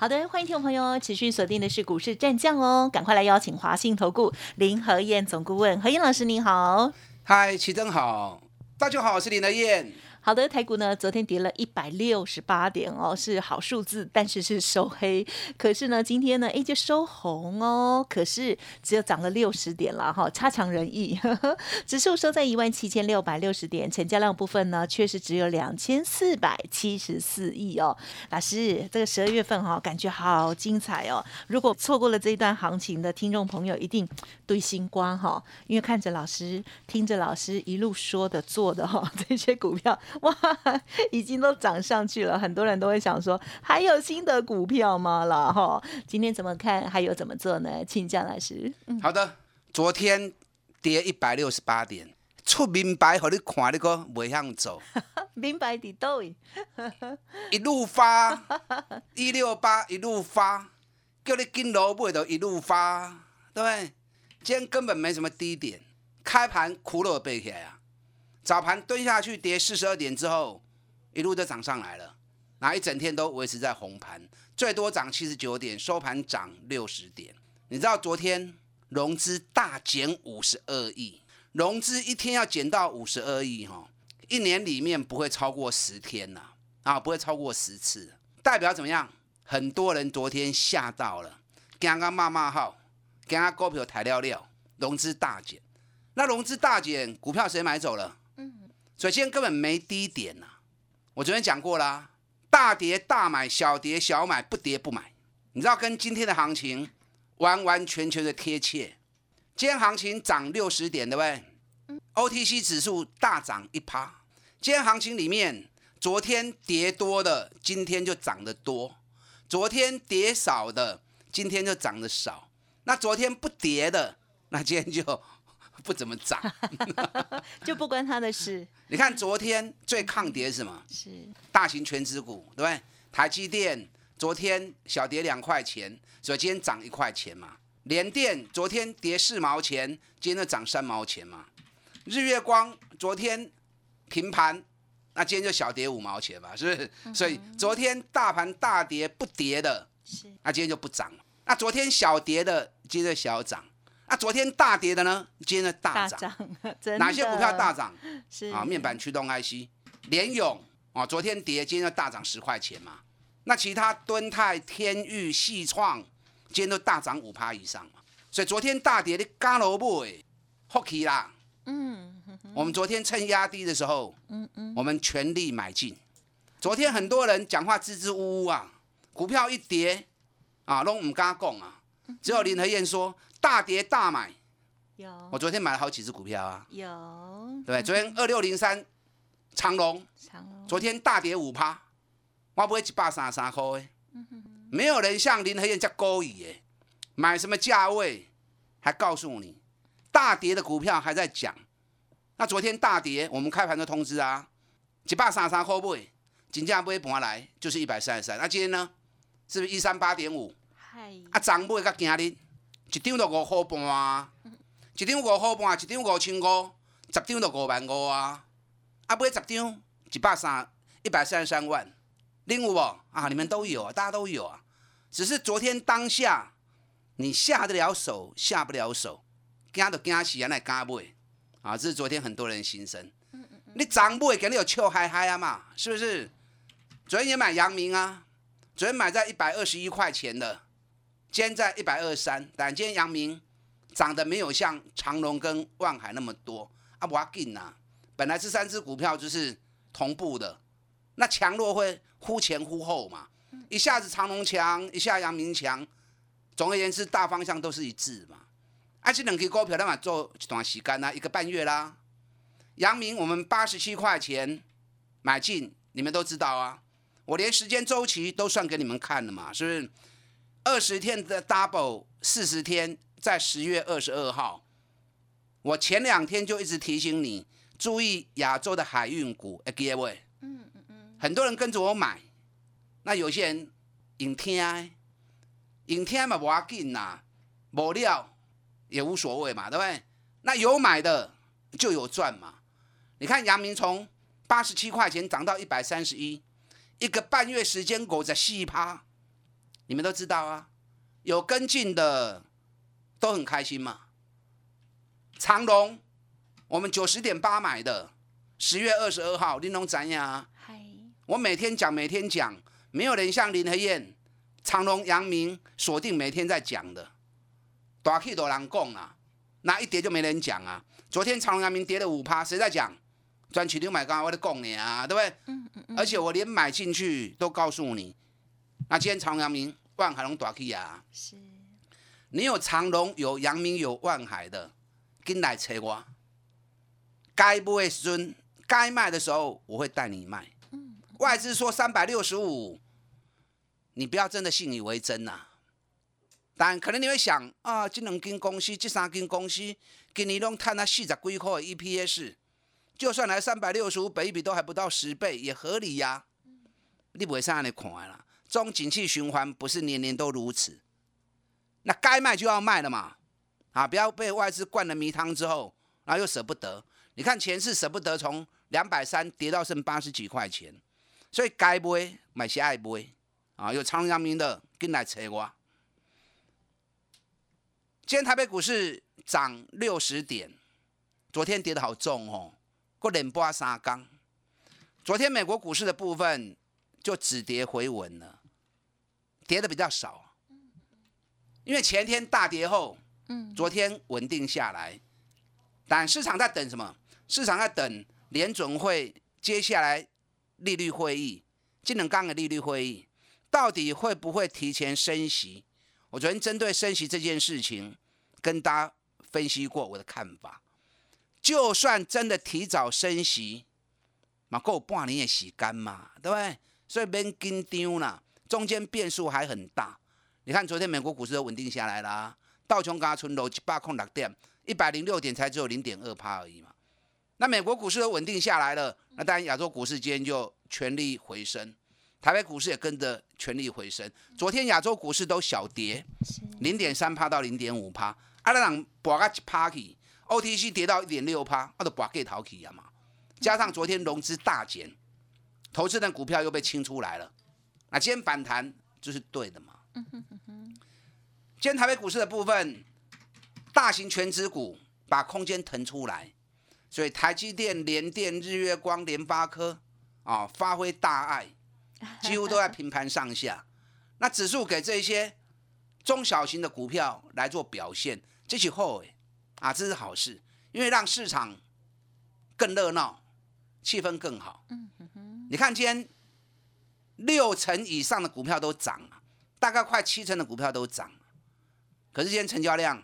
好的，欢迎听众朋友持续锁定的是股市战将哦，赶快来邀请华信投顾林和燕总顾问何燕老师，您好。嗨，齐真好，大家好，我是林和燕。好的，台股呢昨天跌了一百六十八点哦，是好数字，但是是收黑。可是呢，今天呢，哎就收红哦，可是只有涨了六十点了哈，差强人意。指数收在一万七千六百六十点，成交量部分呢，确实只有两千四百七十四亿哦。老师，这个十二月份哈，感觉好精彩哦。如果错过了这一段行情的听众朋友，一定对星光哈，因为看着老师，听着老师一路说的做的哈，这些股票。哇，已经都涨上去了，很多人都会想说，还有新的股票吗？了哈，今天怎么看？还有怎么做呢？请江老师。好的，昨天跌一百六十八点，出明白和你看，你个未向走。明白的都，一路发一六八，一路发，叫你跟萝卜都一路发，对不对？今天根本没什么低点，开盘苦了背起来啊。早盘蹲下去跌四十二点之后，一路都涨上来了，那一整天都维持在红盘，最多涨七十九点，收盘涨六十点。你知道昨天融资大减五十二亿，融资一天要减到五十二亿哈，一年里面不会超过十天呐，啊，不会超过十次，代表怎么样？很多人昨天吓到了，刚刚骂骂号，刚刚股票抬料料，融资大减，那融资大减，股票谁买走了？所以今天根本没低点呐，我昨天讲过啦，大跌大买，小跌小买，不跌不买。你知道跟今天的行情完完全全的贴切。今天行情涨六十点，对不对？OTC 指数大涨一趴。今天行情里面，昨天跌多的，今天就涨得多；昨天跌少的，今天就涨得少。那昨天不跌的，那今天就。不怎么涨，就不关他的事。你看昨天最抗跌是什么？是大型全资股，对不对？台积电昨天小跌两块钱，所以今天涨一块钱嘛。联电昨天跌四毛钱，今天就涨三毛钱嘛。日月光昨天平盘，那今天就小跌五毛钱嘛，是不是？所以昨天大盘大跌不跌的，是那今天就不涨了。那昨天小跌的，今天就小涨。那昨天大跌的呢？今天的大涨，哪些股票大涨？是啊，面板驱动 IC，联勇啊，昨天跌，今天就大涨十块钱嘛。那其他敦泰、天域、细创，今天都大涨五趴以上嘛。所以昨天大跌的干萝卜哎，Hockey 啦，嗯，我们昨天趁压低的时候，嗯嗯，我们全力买进。昨天很多人讲话支支吾吾啊，股票一跌啊，都唔敢讲啊，只有林和燕说。大跌大买，有。我昨天买了好几只股票啊，有。对，昨天二六零三长隆，长隆，昨天大跌五趴，我不会一百三十三块诶。没有人像林和燕这高语诶，买什么价位，还告诉你，大跌的股票还在讲。那昨天大跌，我们开盘就通知啊，一百三十三块不会，金价不会盘来，就是一百三十三。那今天呢，是不是一三八点五？嗨，啊涨不会较惊哩。一张就五块半啊，一张五块半，一张五千五，十张就五万五啊！啊，买十张一百三，一百三十三万，领有无？啊，你们都有啊，大家都有啊。只是昨天当下，你下得了手，下不了手，惊都惊死人，来敢买啊！这是昨天很多人心声。你涨买，肯定有笑嗨嗨啊嘛，是不是？昨天也买阳明啊，昨天买在一百二十一块钱的。今天在一百二十三，但今天阳明涨得没有像长隆跟万海那么多啊，不要紧呐。本来这三只股票就是同步的，那强弱会忽前忽后嘛，一下子长隆强，一下阳明强，总而言之大方向都是一致嘛。而且两支股票那嘛做一段时间啦，一个半月啦。阳明我们八十七块钱买进，你们都知道啊，我连时间周期都算给你们看了嘛，是不是？二十天的 double，四十天在十月二十二号，我前两天就一直提醒你注意亚洲的海运股，哎，各位，嗯嗯嗯，很多人跟着我买，那有些人影听，影天嘛无要紧呐，无料也无所谓嘛，对不对？那有买的就有赚嘛。你看阳明从八十七块钱涨到一百三十一，一个半月时间狗在细趴，你们都知道啊，有跟进的都很开心嘛。长隆，我们九十点八买的，十月二十二号，玲珑怎样？嗨，我每天讲，每天讲，没有人像林和燕、长隆、阳明锁定每天在讲的，大 K 都人讲啊，那一跌就没人讲啊。昨天长隆、阳明跌了五趴，谁在讲？专取六买刚刚我在讲你啊，对不对？嗯嗯嗯。而且我连买进去都告诉你，那今天长隆、阳明、万海龙大 K 啊，是。你有长隆、有阳明、有万海的。跟来找我，该不会孙该卖的时候，我会带你卖。嗯外资说三百六十五，你不要真的信以为真呐。但可能你会想啊，这两间公司、这三间公司，今年拢赚了四十几块 EPS，就算来三百六十五，倍比都还不到十倍，也合理呀。你不会上来看啦，中景气循环不是年年都如此，那该卖就要卖了嘛。啊！不要被外资灌了迷汤之后，然后又舍不得。你看前次舍不得从两百三跌到剩八十几块钱，所以该买买些爱买啊！有长阳明的跟来扯我。今天台北股市涨六十点，昨天跌的好重哦，过两波三缸。昨天美国股市的部分就止跌回稳了，跌的比较少，因为前天大跌后。昨天稳定下来，但市场在等什么？市场在等联准会接下来利率会议，金能刚的利率会议，到底会不会提前升息？我昨天针对升息这件事情，跟大家分析过我的看法。就算真的提早升息，嘛够半年也洗干嘛，对不对？所以别紧张啦，中间变数还很大。你看昨天美国股市都稳定下来了。道琼加存楼一百空六点，一百零六点才只有零点二趴而已嘛。那美国股市都稳定下来了，那当然亚洲股市今天就全力回升，台北股市也跟着全力回升。昨天亚洲股市都小跌，零点三趴到零点五趴，阿拉朗博个一趴去，OTC 跌到一点六趴，阿都博给逃去啊嘛。加上昨天融资大减，投资的股票又被清出来了，那今天反弹就是对的嘛。今天台北股市的部分，大型全指股把空间腾出来，所以台积电、联电、日月光、联发科啊，发挥大爱，几乎都在平盘上下。那指数给这些中小型的股票来做表现，这起后哎啊，这是好事，因为让市场更热闹，气氛更好。你看今天六成以上的股票都涨了，大概快七成的股票都涨。可是今天成交量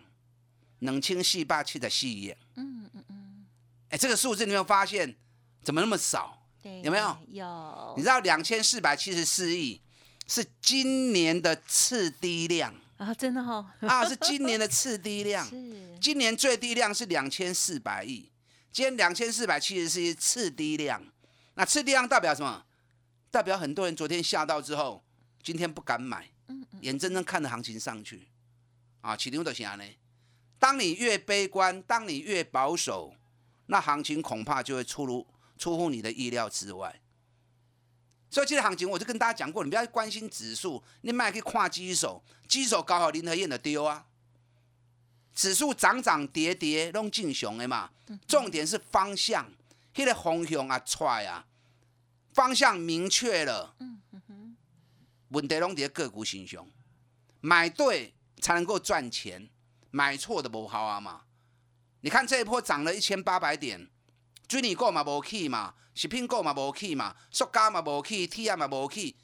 冷清细霸气的细叶，嗯嗯嗯，哎，这个数字你有没有发现？怎么那么少？有没有？有。你知道两千四百七十四亿是今年的次低量啊？真的哈？啊，是今年的次低量。是。今年最低量是两千四百亿，今天两千四百七十四亿次低量。那次低量代表什么？代表很多人昨天下到之后，今天不敢买，眼睁睁看着行情上去。啊，起牛的啥呢？当你越悲观，当你越保守，那行情恐怕就会出入出乎你的意料之外。所以这个行情，我就跟大家讲过，你不要关心指数，你买可以跨基手，基手搞好林和燕的丢啊。指数涨涨跌跌拢正常的嘛，重点是方向，那个方向啊出啊，方向明确了，问题拢在个股身上，买对。才能够赚钱，买错的不好啊嘛！你看这一波涨了一千八百点，水泥股嘛无去嘛，食品股嘛无去嘛，塑胶嘛无去铁啊嘛无去，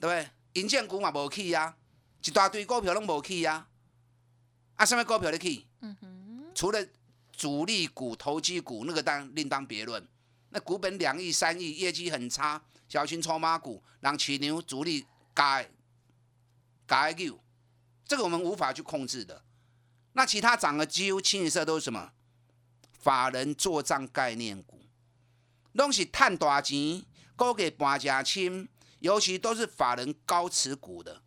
对不对？银建股嘛无去呀，一大堆股票拢无去呀。啊，什么股票咧去？嗯哼。除了主力股、投机股，那个当另当别论。那股本两亿、三亿，业绩很差，小心筹码股，让起牛主力改改牛。这个我们无法去控制的。那其他涨的几乎清一色都是什么？法人做账概念股，拢是赚大钱，股价搬加轻，尤其都是法人高持股的。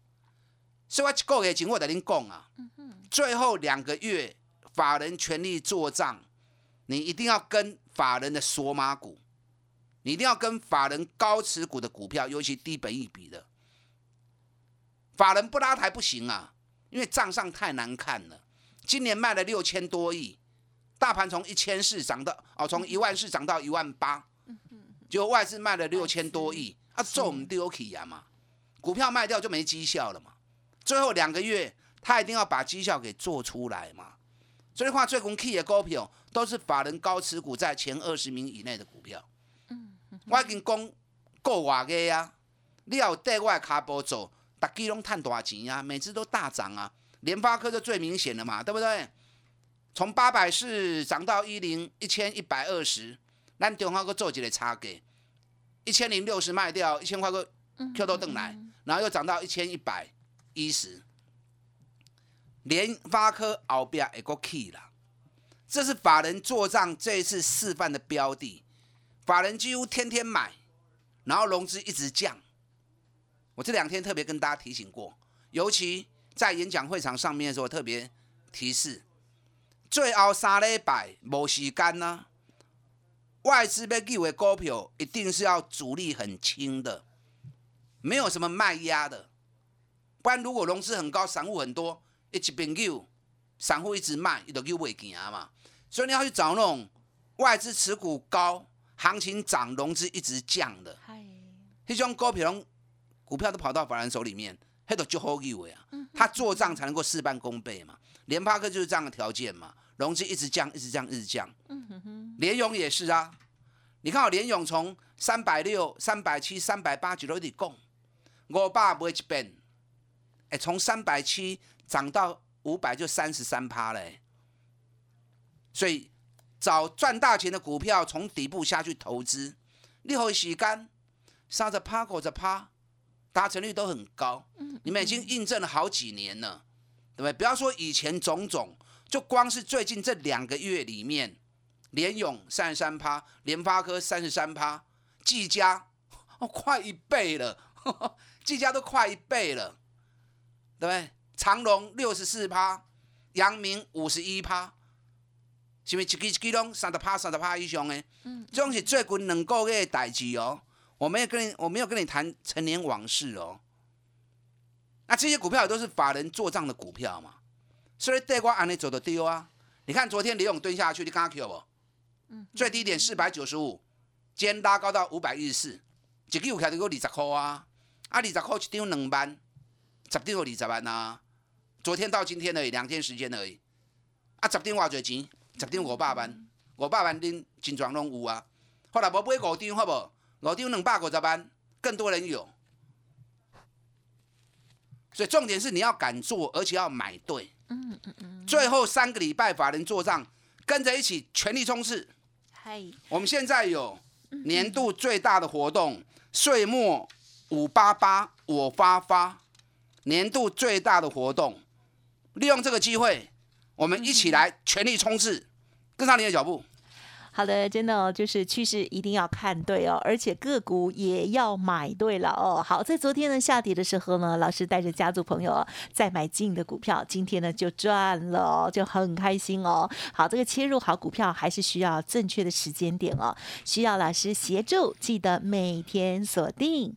所以我一个月前我跟您讲啊，最后两个月法人全力做账，你一定要跟法人的索马股，你一定要跟法人高持股的股票，尤其低本益比的，法人不拉抬不行啊，因为账上太难看了。今年卖了六千多亿，大盘从一千四涨到哦，从一万四涨到一万八，就外资卖了六千多亿，啊，做唔丢起啊嘛，股票卖掉就没绩效了嘛。最后两个月，他一定要把绩效给做出来嘛。所以话，最近 key 的股票都是法人高持股在前二十名以内的股票。我已经讲够话个啊，你要带我的卡波走，大家拢赚大钱啊，每次都大涨啊。联发科就最明显了嘛，对不对？从八百四涨到一零一千一百二十，咱中华哥做几个差价，一千零六十卖掉，一千块个 Q 都登来，然后又涨到一千一百一十。联发科后边一个 key 啦，这是法人做账这一次示范的标的，法人几乎天天买，然后融资一直降。我这两天特别跟大家提醒过，尤其。在演讲会场上面的时候，特别提示：最后三礼拜无时间呢，外资被记为股票，一定是要主力很轻的，没有什么卖压的。不然如果融资很高，散户很多，一边救，散户一直卖，伊都救不行嘛。所以你要去找那种外资持股高、行情涨、融资一直降的，那种股票，股票都跑到法人手里面。黑都就好以为啊，他做账才能够事半功倍嘛。联发科就是这样的条件嘛，融资一直降，一直降，一直降。嗯哼联勇也是啊，你看我联勇从三百六、三百七、三百八几都得供，我爸不会去变，哎，从三百七涨到五百就三十三趴嘞。所以找赚大钱的股票，从底部下去投资，你可以时间三十趴、过着趴。达成率都很高，你们已经印证了好几年了，对不对？不要说以前种种，就光是最近这两个月里面，联勇三十三趴，联发科三十三趴，技嘉哦快一倍了，技嘉都快一倍了，对不对？长隆六十四趴，阳明五十一趴，是不是一支一支拢三十趴、三十趴以上诶？嗯，这种是最近两个月的代志哦。我没有跟你，我没有跟你谈陈年往事哦。那这些股票也都是法人做账的股票嘛，所以对我安尼走的丢啊。你看昨天李勇蹲下去，你看 Q 不？嗯。最低点四百九十五，今天拉高到五百一十四，一个股票就够二十块啊。啊，二十块一张两万，十张有二十万啊。昨天到今天而已，两天时间而已。啊，十张偌侪钱？十张五百万，五百万恁金装拢有啊。后来无买五张，好不？老丁两百五十万，更多人有，所以重点是你要敢做，而且要买对。嗯嗯嗯。最后三个礼拜法人做账，跟着一起全力冲刺。嗨，我们现在有年度最大的活动，岁末五八八我发发，年度最大的活动，利用这个机会，我们一起来全力冲刺，跟上你的脚步。好的，真的哦，就是趋势一定要看对哦，而且个股也要买对了哦。好，在昨天呢下跌的时候呢，老师带着家族朋友再买进的股票，今天呢就赚了，就很开心哦。好，这个切入好股票还是需要正确的时间点哦，需要老师协助，记得每天锁定。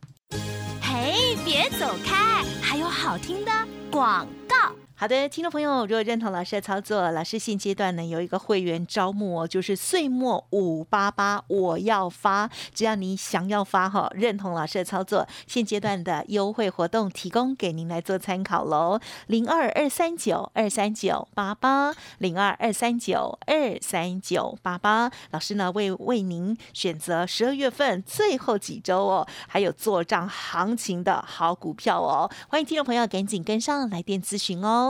嘿，别走开，还有好听的广告。好的，听众朋友，如果认同老师的操作，老师现阶段呢有一个会员招募哦，就是岁末五八八我要发，只要你想要发哈，认同老师的操作，现阶段的优惠活动提供给您来做参考喽，零二二三九二三九八八，零二二三九二三九八八，老师呢为为您选择十二月份最后几周哦，还有做账行情的好股票哦，欢迎听众朋友赶紧跟上来电咨询哦。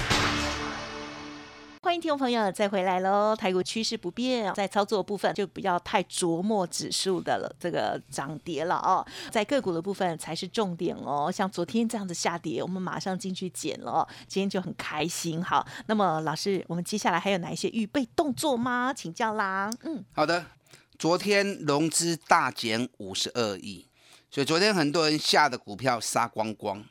欢迎听众朋友再回来喽！台股趋势不变，在操作部分就不要太琢磨指数的了，这个涨跌了哦，在个股的部分才是重点哦。像昨天这样子下跌，我们马上进去捡了，今天就很开心。好，那么老师，我们接下来还有哪一些预备动作吗？请教啦。嗯，好的，昨天融资大减五十二亿，所以昨天很多人下的股票杀光光，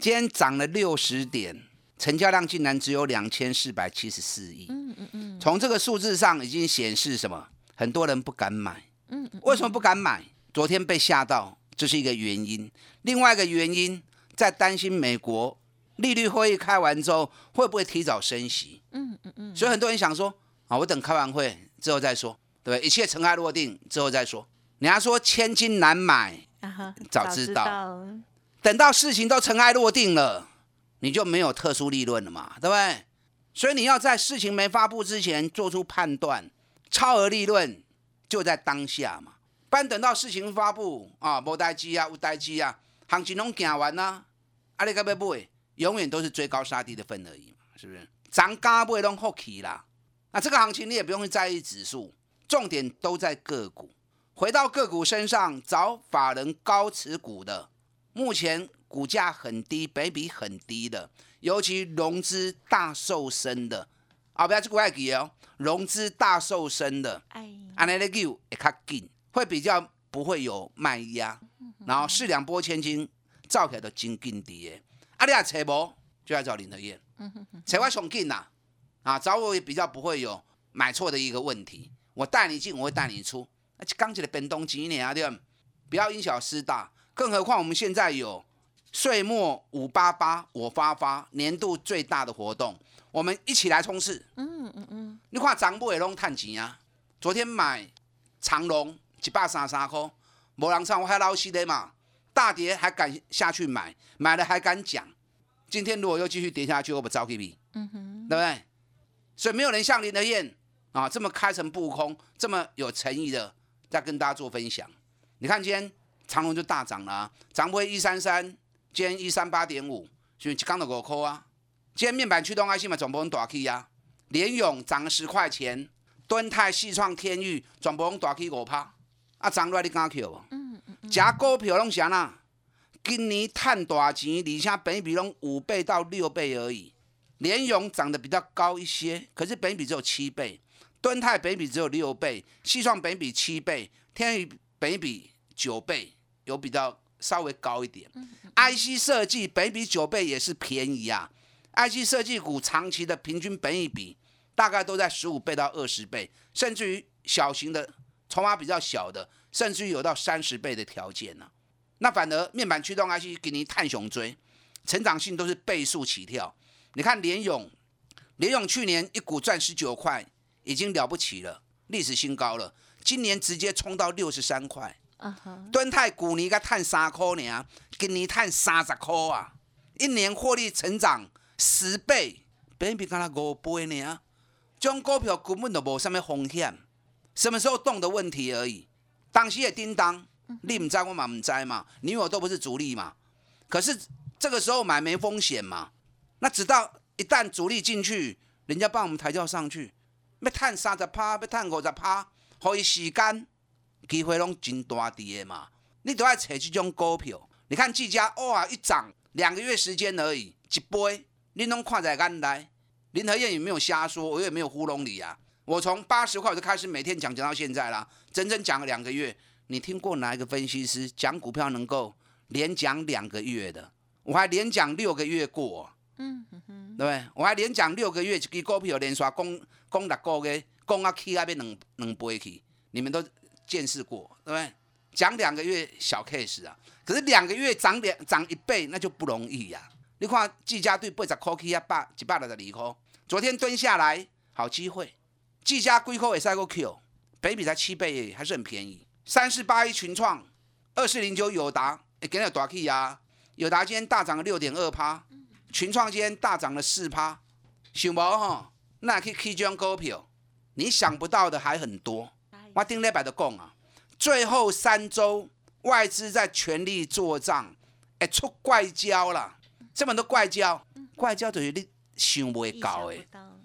今天涨了六十点。成交量竟然只有两千四百七十四亿。嗯嗯嗯。从这个数字上已经显示什么？很多人不敢买。嗯嗯。为什么不敢买？昨天被吓到，这是一个原因。另外一个原因，在担心美国利率会议开完之后会不会提早升息。嗯嗯嗯。所以很多人想说啊，我等开完会之后再说，对一切尘埃落定之后再说。人家说千金难买，早知道。等到事情都尘埃落定了。你就没有特殊利润了嘛，对不对？所以你要在事情没发布之前做出判断，超额利润就在当下嘛。不然等到事情发布啊，无代机啊，无代机啊，行情拢行完啦，啊，你该不会永远都是追高杀低的份而已嘛，是不是？涨价不会拢好起啦。那这个行情你也不用在意指数，重点都在个股。回到个股身上，找法人高持股的，目前。股价很低，北比很低的，尤其融资大瘦身的，啊，不要去国外记哦，融资大瘦身的，哎，安尼的 Q 会较紧，会比较不会有卖压，然后四两拨千斤，造起来都真紧滴的，啊，你啊找无，就要找林德燕，找我上紧呐，啊，找我也比较不会有买错的一个问题，我带你进，我会带你出，而且刚起来变动几年啊，对？吧？不要因小失大，更何况我们现在有。岁末五八八，我发发年度最大的活动，我们一起来冲刺。嗯嗯嗯，你看长辈拢探钱啊！昨天买长隆一百三三块，无人上我还老实的嘛，大跌还敢下去买，买了还敢讲。今天如果又继续跌下去，我不招 K B，嗯哼，对不对？所以没有人像林德燕啊这么开诚布公，这么有诚意的在跟大家做分享。你看今天长隆就大涨了，涨不会一三三。今天一三八点五，所以一刚的五块啊。今天面板驱动 IC 嘛，全部用大 K 啊。联勇涨了十块钱，敦泰、细创、天域全部用大 K 五趴。啊，涨落来你敢 Q 无？嗯嗯嗯。假股票拢啥啦？今年赚大钱，而且本比拢五倍到六倍而已。联勇涨得比较高一些，可是本比只有七倍。敦泰本比只有六倍，细创本比七倍，天宇本比九倍，有比较。稍微高一点，IC 设计本比九倍也是便宜啊。IC 设计股长期的平均本益比大概都在十五倍到二十倍，甚至于小型的筹码比较小的，甚至于有到三十倍的条件呢。那反而面板驱动 IC 给你探熊追，成长性都是倍数起跳。你看联勇，联勇去年一股赚十九块，已经了不起了，历史新高了。今年直接冲到六十三块。敦泰股年才赚三块呢，今年赚三十块啊！一年获利成长十倍，比比刚才五倍呢。这种股票根本就无什么风险，什么时候动的问题而已。当时也叮当，你唔知我嘛唔知嘛，你我都不是主力嘛。可是这个时候买没风险嘛？那直到一旦主力进去，人家帮我们抬轿上去，要赚三十趴，要赚五十趴，可以时间。机会拢真大滴的嘛，你都爱找这种股票。你看技嘉哇，一涨两个月时间而已，一杯，你拢看在眼内。林和燕也没有瞎说，我也没有糊弄你啊。我从八十块我就开始每天讲讲到现在啦，整整讲了两个月。你听过哪一个分析师讲股票能够连讲两个月的？我还连讲六个月过，嗯哼哼，对不对？我还连讲六个月，一支股票连续讲讲六个月，讲啊起啊要两两倍去，你们都见识过，对不对？讲两个月小 case 啊，可是两个月涨两涨一倍，那就不容易呀、你看技嘉对八十块起啊，百一百六十二块，昨天蹲下来，好机会。技嘉几块也赛过 Q，北比才七倍，还是很便宜。三四八一群创，二四零九友达，哎，给你大 K 啊！友达今天大涨了六点二趴，群创今天大涨了四趴，想无吼？那去 K 这种股票，你想不到的还很多。我顶礼拜就讲啊，最后三周外资在全力做账，哎，出怪招啦！这么多怪招，怪招就是你想不意到的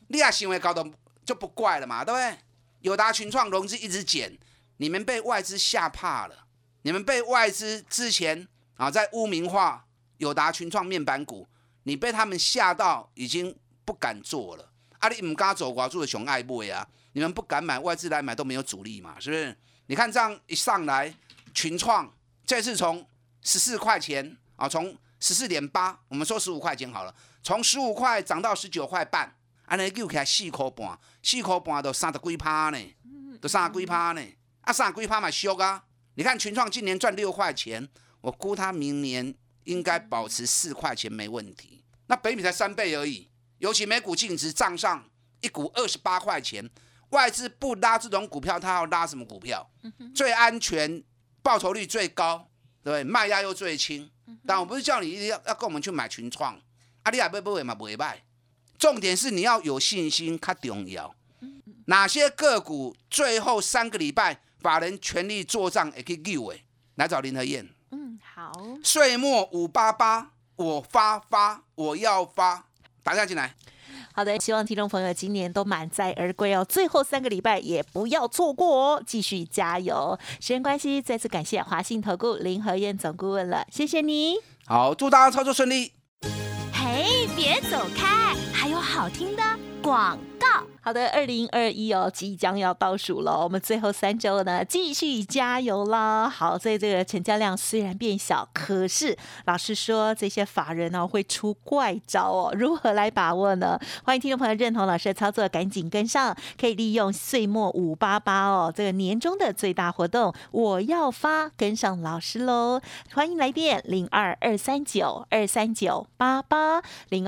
你也想会搞的就不怪了嘛，对不对？友达群创融资一直减，你们被外资吓怕了，你们被外资之前啊在污名化友达群创面板股，你被他们吓到已经不敢做了。啊，你唔敢走，我做的熊爱买啊，你们不敢买，外资来买都没有阻力嘛，是不是？你看这样一上来，群创这次从十四块钱啊，从十四点八，我们说十五块钱好了，从十五块涨到十九块半。安尼救起来四块半，四块半都三十几趴呢，都三十几趴呢，啊三十几趴嘛俗啊！你看群创今年赚六块钱，我估它明年应该保持四块钱没问题。那北米才三倍而已，尤其每股净值账上一股二十八块钱，外资不拉这种股票，他要拉什么股票？最安全，报酬率最高，对不对？卖压又最轻。但我不是叫你一定要要跟我们去买群创，啊，你也不不会嘛，不会卖。重点是你要有信心，较重要。哪些个股最后三个礼拜法人全力做账，也可以救诶？来找林和燕，嗯，好，岁末五八八，我发发，我要发，打电话进来。好的，希望听众朋友今年都满载而归哦，最后三个礼拜也不要错过哦，继续加油。时间关系，再次感谢华信投顾林和燕总顾问了，谢谢你。好，祝大家操作顺利。嘿，别走开，还有好听的广告。好的，二零二一哦，即将要倒数了，我们最后三周呢，继续加油啦！好，所以这个成交量虽然变小，可是老师说这些法人呢会出怪招哦，如何来把握呢？欢迎听众朋友认同老师的操作，赶紧跟上，可以利用岁末五八八哦，这个年终的最大活动，我要发，跟上老师喽！欢迎来电零二二三九二三九八八零